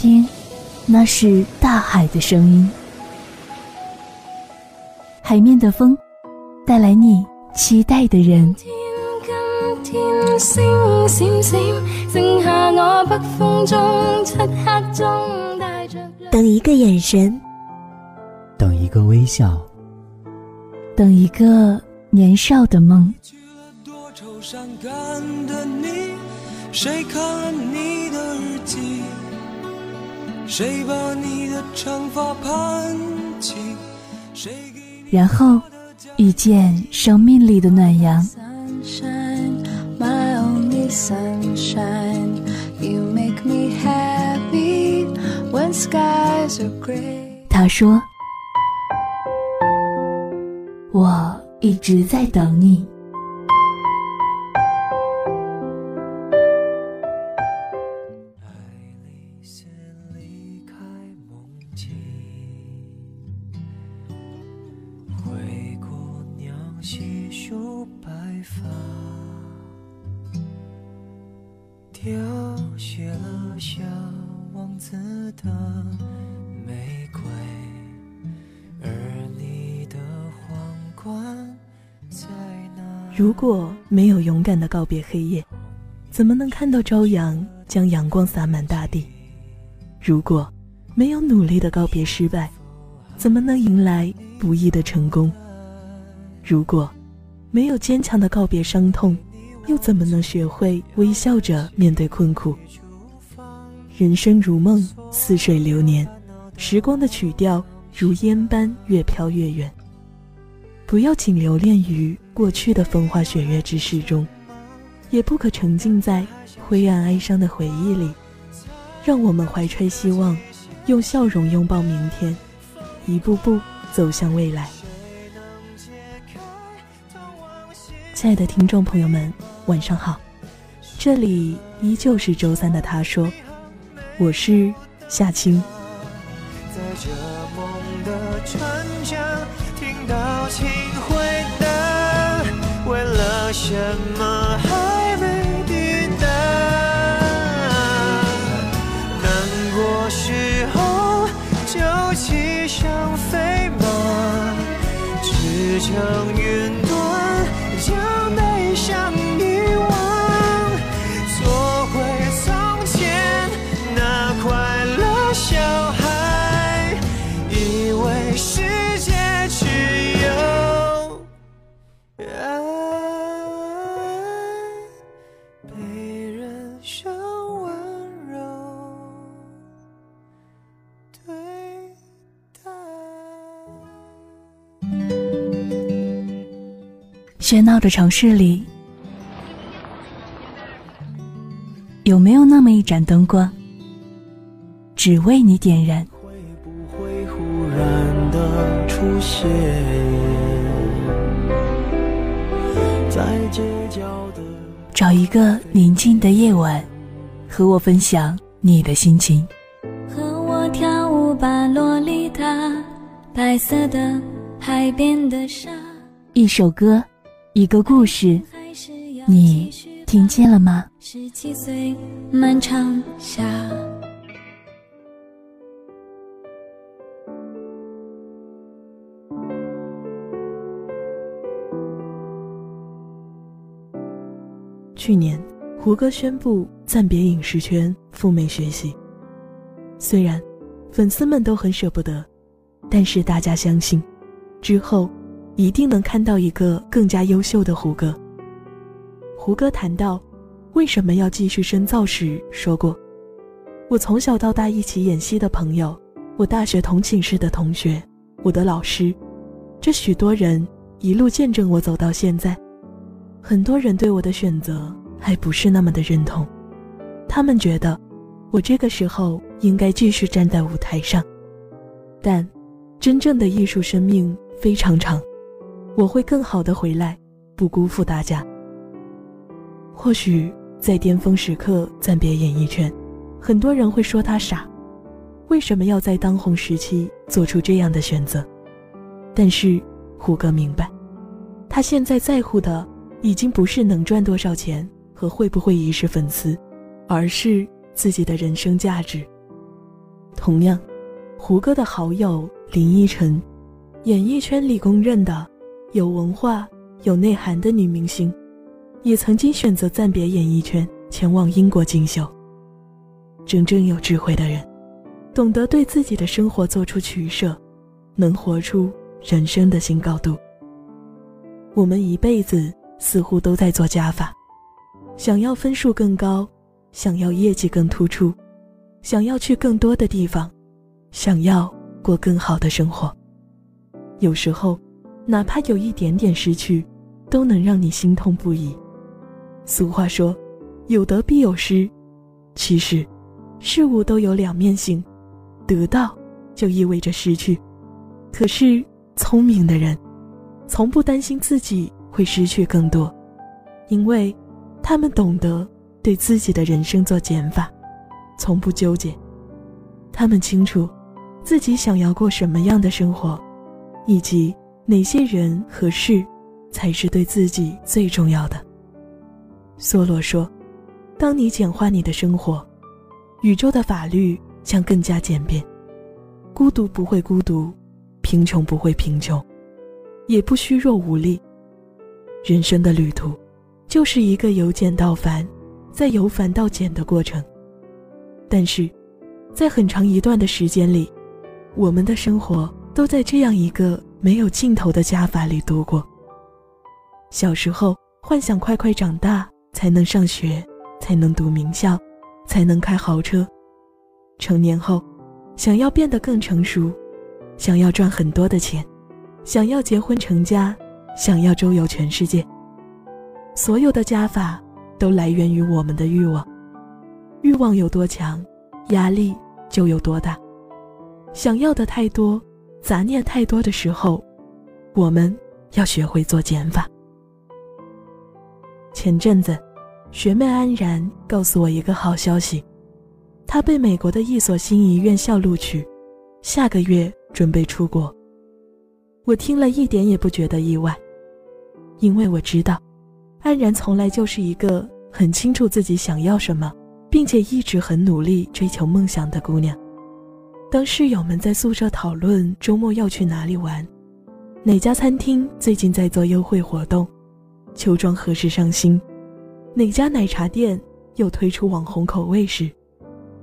听，那是大海的声音。海面的风，带来你期待的人。等一个眼神，等一个微笑，等一个年少的梦。谁看了你的日记？谁把你的长发盘起？谁给你的然后遇见生命里的暖阳。他说：“我一直在等你。”白发，凋谢了小王子的玫瑰，而你的皇冠在哪？如果没有勇敢的告别黑夜，怎么能看到朝阳将阳光洒满大地？如果没有努力的告别失败，怎么能迎来不易的成功？如果没有坚强的告别伤痛，又怎么能学会微笑着面对困苦？人生如梦，似水流年，时光的曲调如烟般越飘越远。不要仅留恋于过去的风花雪月之事中，也不可沉浸在灰暗哀伤的回忆里。让我们怀揣希望，用笑容拥抱明天，一步步走向未来。亲爱的听众朋友们，晚上好，这里依旧是周三的他说，我是夏青。在这梦的船桨听到请回答，为了什么喧闹的城市里，有没有那么一盏灯光，只为你点燃？会不会忽然的出现在街角的？找一个宁静的夜晚，和我分享你的心情。和我跳舞吧，洛丽塔，白色的海边的沙。一首歌，一个故事，你听见了吗？十七岁，漫长夏。去年，胡歌宣布暂别影视圈，赴美学习。虽然粉丝们都很舍不得，但是大家相信，之后一定能看到一个更加优秀的胡歌。胡歌谈到为什么要继续深造时说过：“我从小到大一起演戏的朋友，我大学同寝室的同学，我的老师，这许多人一路见证我走到现在。很多人对我的选择还不是那么的认同，他们觉得我这个时候应该继续站在舞台上，但真正的艺术生命非常长，我会更好的回来，不辜负大家。或许在巅峰时刻暂别演艺圈，很多人会说他傻，为什么要在当红时期做出这样的选择？但是胡歌明白，他现在在乎的已经不是能赚多少钱和会不会遗失粉丝，而是自己的人生价值。同样，胡歌的好友林依晨，演艺圈里公认的有文化、有内涵的女明星，也曾经选择暂别演艺圈，前往英国进修。真正有智慧的人，懂得对自己的生活做出取舍，能活出人生的新高度。我们一辈子似乎都在做加法，想要分数更高，想要业绩更突出。想要去更多的地方，想要过更好的生活。有时候，哪怕有一点点失去，都能让你心痛不已。俗话说：“有得必有失。”其实，事物都有两面性，得到就意味着失去。可是，聪明的人，从不担心自己会失去更多，因为，他们懂得对自己的人生做减法。从不纠结，他们清楚自己想要过什么样的生活，以及哪些人和事才是对自己最重要的。梭罗说：“当你简化你的生活，宇宙的法律将更加简便。孤独不会孤独，贫穷不会贫穷，也不虚弱无力。人生的旅途，就是一个由简到繁，再由繁到简的过程。”但是，在很长一段的时间里，我们的生活都在这样一个没有尽头的加法里度过。小时候幻想快快长大，才能上学，才能读名校，才能开豪车；成年后，想要变得更成熟，想要赚很多的钱，想要结婚成家，想要周游全世界。所有的加法都来源于我们的欲望。欲望有多强，压力就有多大。想要的太多，杂念太多的时候，我们要学会做减法。前阵子，学妹安然告诉我一个好消息，她被美国的一所心仪院校录取，下个月准备出国。我听了一点也不觉得意外，因为我知道，安然从来就是一个很清楚自己想要什么。并且一直很努力追求梦想的姑娘。当室友们在宿舍讨论周末要去哪里玩，哪家餐厅最近在做优惠活动，秋装何时上新，哪家奶茶店又推出网红口味时，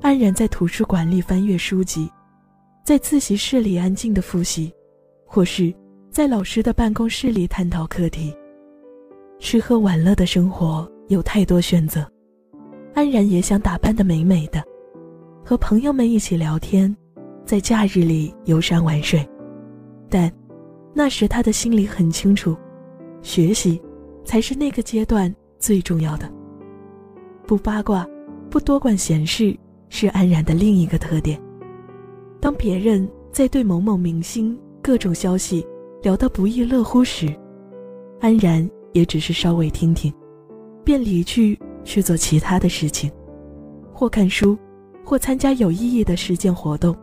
安然在图书馆里翻阅书籍，在自习室里安静的复习，或是在老师的办公室里探讨课题。吃喝玩乐的生活有太多选择。安然也想打扮的美美的，和朋友们一起聊天，在假日里游山玩水。但那时他的心里很清楚，学习才是那个阶段最重要的。不八卦，不多管闲事，是安然的另一个特点。当别人在对某某明星各种消息聊得不亦乐乎时，安然也只是稍微听听，便离去。去做其他的事情，或看书，或参加有意义的实践活动，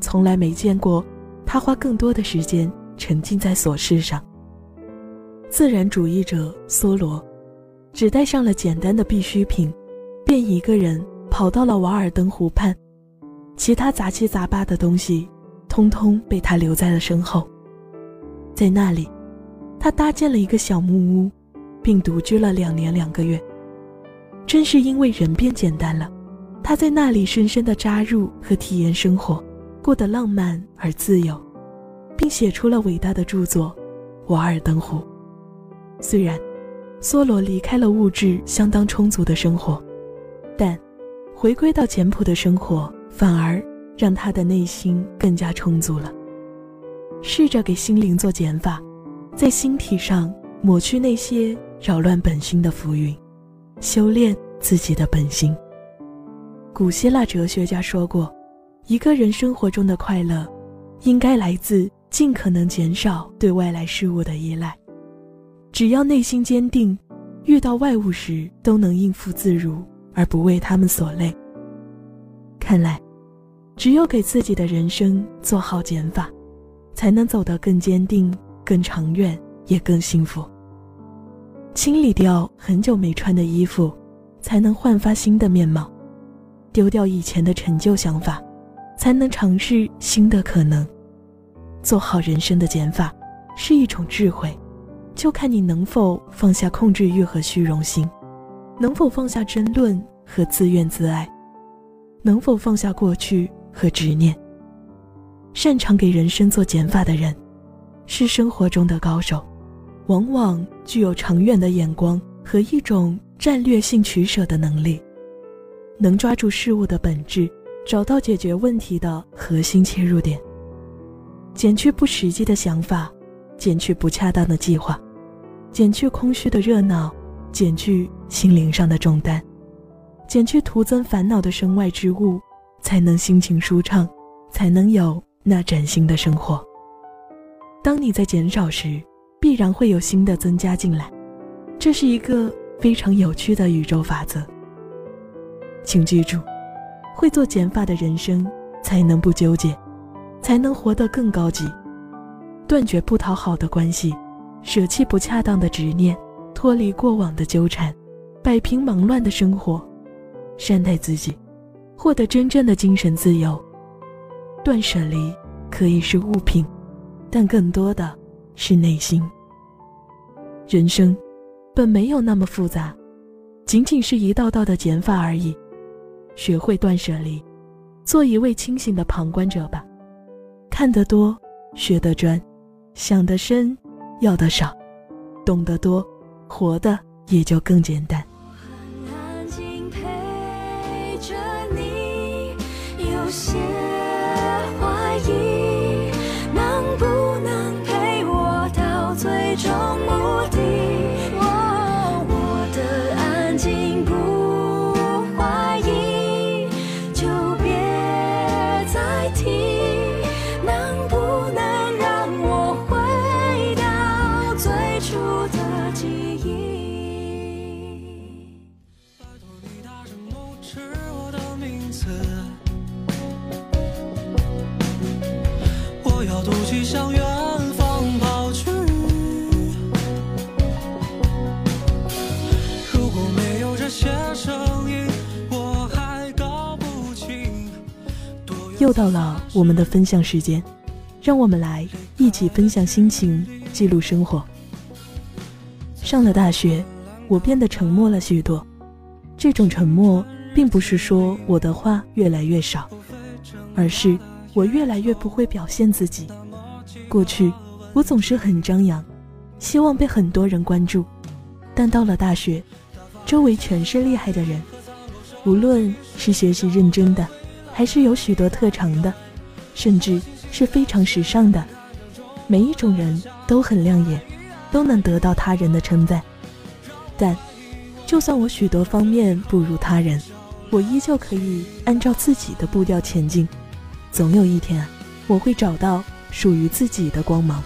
从来没见过他花更多的时间沉浸在琐事上。自然主义者梭罗，只带上了简单的必需品，便一个人跑到了瓦尔登湖畔，其他杂七杂八的东西，通通被他留在了身后。在那里，他搭建了一个小木屋，并独居了两年两个月。正是因为人变简单了，他在那里深深的扎入和体验生活，过得浪漫而自由，并写出了伟大的著作《瓦尔登湖》。虽然梭罗离开了物质相当充足的生活，但回归到简朴的生活，反而让他的内心更加充足了。试着给心灵做减法，在心体上抹去那些扰乱本心的浮云。修炼自己的本心。古希腊哲学家说过，一个人生活中的快乐，应该来自尽可能减少对外来事物的依赖。只要内心坚定，遇到外物时都能应付自如，而不为他们所累。看来，只有给自己的人生做好减法，才能走得更坚定、更长远，也更幸福。清理掉很久没穿的衣服，才能焕发新的面貌；丢掉以前的陈旧想法，才能尝试新的可能。做好人生的减法，是一种智慧，就看你能否放下控制欲和虚荣心，能否放下争论和自怨自艾，能否放下过去和执念。擅长给人生做减法的人，是生活中的高手，往往具有长远的眼光和一种战略性取舍的能力，能抓住事物的本质，找到解决问题的核心切入点。减去不实际的想法，减去不恰当的计划，减去空虚的热闹，减去心灵上的重担，减去徒增烦恼的身外之物，才能心情舒畅，才能有那崭新的生活。当你在减少时，必然会有新的增加进来，这是一个非常有趣的宇宙法则。请记住，会做减法的人生才能不纠结。才能活得更高级，断绝不讨好的关系，舍弃不恰当的执念，脱离过往的纠缠，摆平忙乱的生活，善待自己，获得真正的精神自由。断舍离可以是物品，但更多的是内心。人生本没有那么复杂，仅仅是一道道的减法而已。学会断舍离，做一位清醒的旁观者吧。看得多，学得专，想得深，要得少，懂得多，活的也就更简单。我很安静陪着你，有些的名字，我要独骑向远方跑去。如果没有这些声音，我还搞不清。多又到了我们的分享时间，让我们来一起分享心情，记录生活。上了大学，我变得沉默了许多。这种沉默，并不是说我的话越来越少，而是我越来越不会表现自己。过去，我总是很张扬，希望被很多人关注，但到了大学，周围全是厉害的人，无论是学习认真的。还是有许多特长的，甚至是非常时尚的。每一种人都很亮眼，都能得到他人的称赞。但，就算我许多方面不如他人，我依旧可以按照自己的步调前进。总有一天，我会找到属于自己的光芒。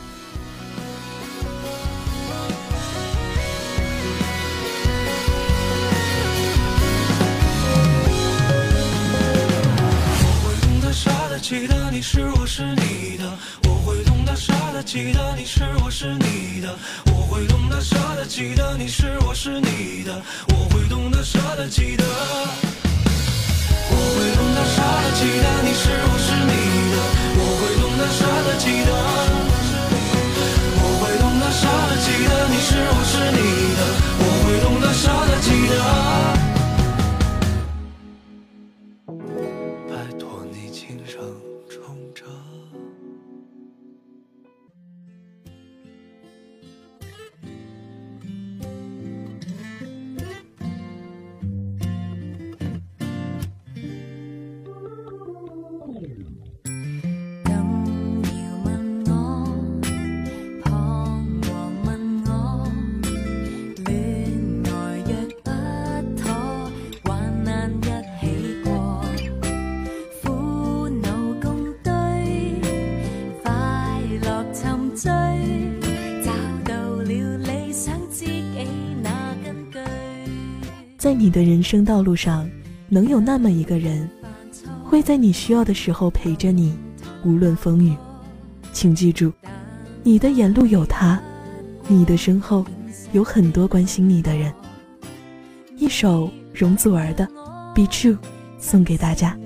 记得你是我是你的，我会懂得舍得。记得你是我是你的，我会懂得舍得。记得你是我是你的，我会懂得舍得。记得，我会懂得舍得。记得你是我是你的，我会懂得舍得。记得，我会懂得舍得。记得你是我是你在你的人生道路上能有那么一个人会在你需要的时候陪着你无论风雨。请记住你的眼路有他你的身后有很多关心你的人。一首容祖儿的 be true 送给大家。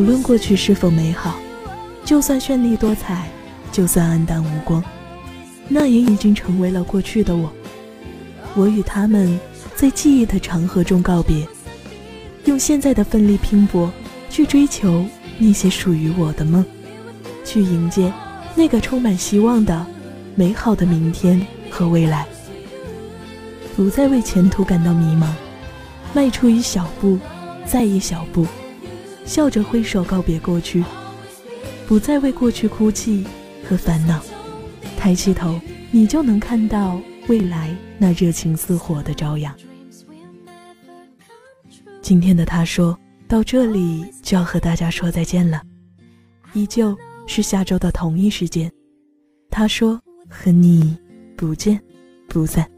无论过去是否美好，就算绚丽多彩，就算黯淡无光，那也已经成为了过去的我。我与他们在记忆的长河中告别，用现在的奋力拼搏去追求那些属于我的梦，去迎接那个充满希望的美好的明天和未来。不再为前途感到迷茫，迈出一小步，再一小步。笑着挥手告别过去，不再为过去哭泣和烦恼。抬起头，你就能看到未来那热情似火的朝阳。今天的他说到这里就要和大家说再见了，依旧是下周的同一时间。他说和你不见不散。